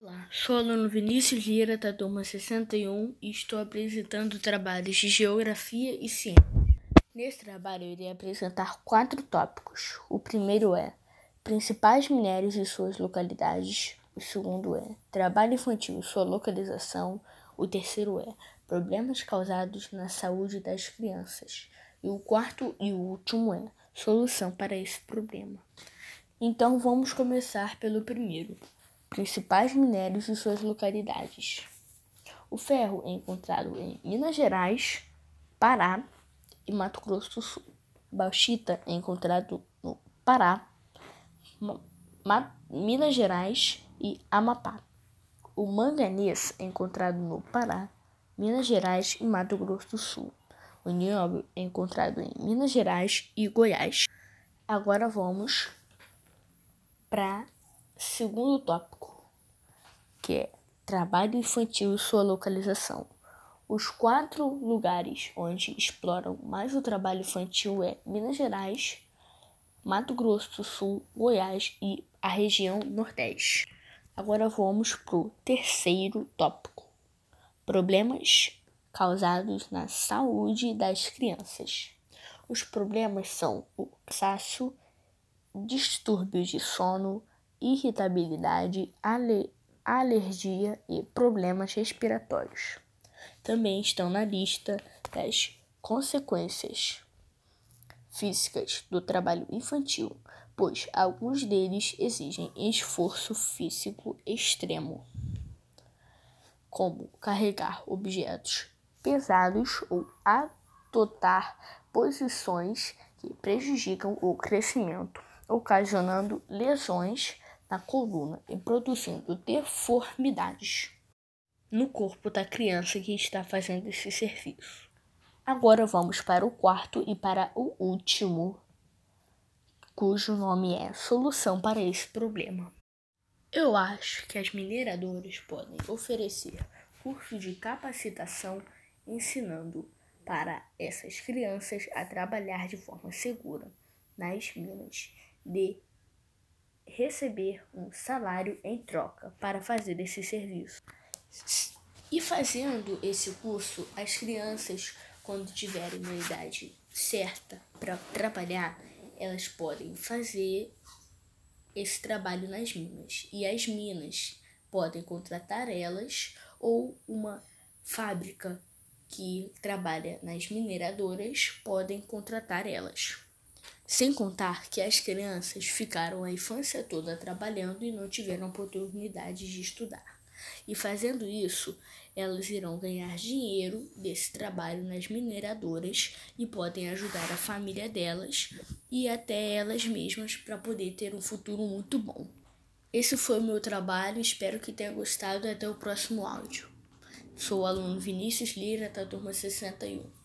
Olá, sou o aluno Vinícius Lira, da turma 61, e estou apresentando trabalhos de Geografia e Ciência. Nesse trabalho, eu irei apresentar quatro tópicos. O primeiro é Principais minérios e suas localidades. O segundo é Trabalho infantil e sua localização. O terceiro é Problemas causados na saúde das crianças. E o quarto e o último é Solução para esse problema. Então, vamos começar pelo primeiro principais minérios e suas localidades. O ferro é encontrado em Minas Gerais, Pará e Mato Grosso do Sul. Bauxita é encontrado no Pará, Ma Minas Gerais e Amapá. O manganês é encontrado no Pará, Minas Gerais e Mato Grosso do Sul. O nióbio é encontrado em Minas Gerais e Goiás. Agora vamos para segundo tópico, que é trabalho infantil e sua localização. Os quatro lugares onde exploram mais o trabalho infantil é Minas Gerais, Mato Grosso do Sul, Goiás e a região Nordeste. Agora vamos para o terceiro tópico: problemas causados na saúde das crianças. Os problemas são o cansaço, distúrbios de sono, irritabilidade, ale alergia e problemas respiratórios. Também estão na lista das consequências físicas do trabalho infantil, pois alguns deles exigem esforço físico extremo, como carregar objetos pesados ou adotar posições que prejudicam o crescimento, ocasionando lesões na coluna e produzindo deformidades no corpo da criança que está fazendo esse serviço. Agora vamos para o quarto e para o último, cujo nome é Solução para esse problema. Eu acho que as mineradoras podem oferecer curso de capacitação ensinando para essas crianças a trabalhar de forma segura nas minas de receber um salário em troca para fazer esse serviço. E fazendo esse curso, as crianças, quando tiverem uma idade certa para trabalhar, elas podem fazer esse trabalho nas minas. E as minas podem contratar elas ou uma fábrica que trabalha nas mineradoras podem contratar elas. Sem contar que as crianças ficaram a infância toda trabalhando e não tiveram oportunidade de estudar. E fazendo isso, elas irão ganhar dinheiro desse trabalho nas mineradoras e podem ajudar a família delas e até elas mesmas para poder ter um futuro muito bom. Esse foi o meu trabalho, espero que tenha gostado até o próximo áudio. Sou o aluno Vinícius Lira, da turma 61.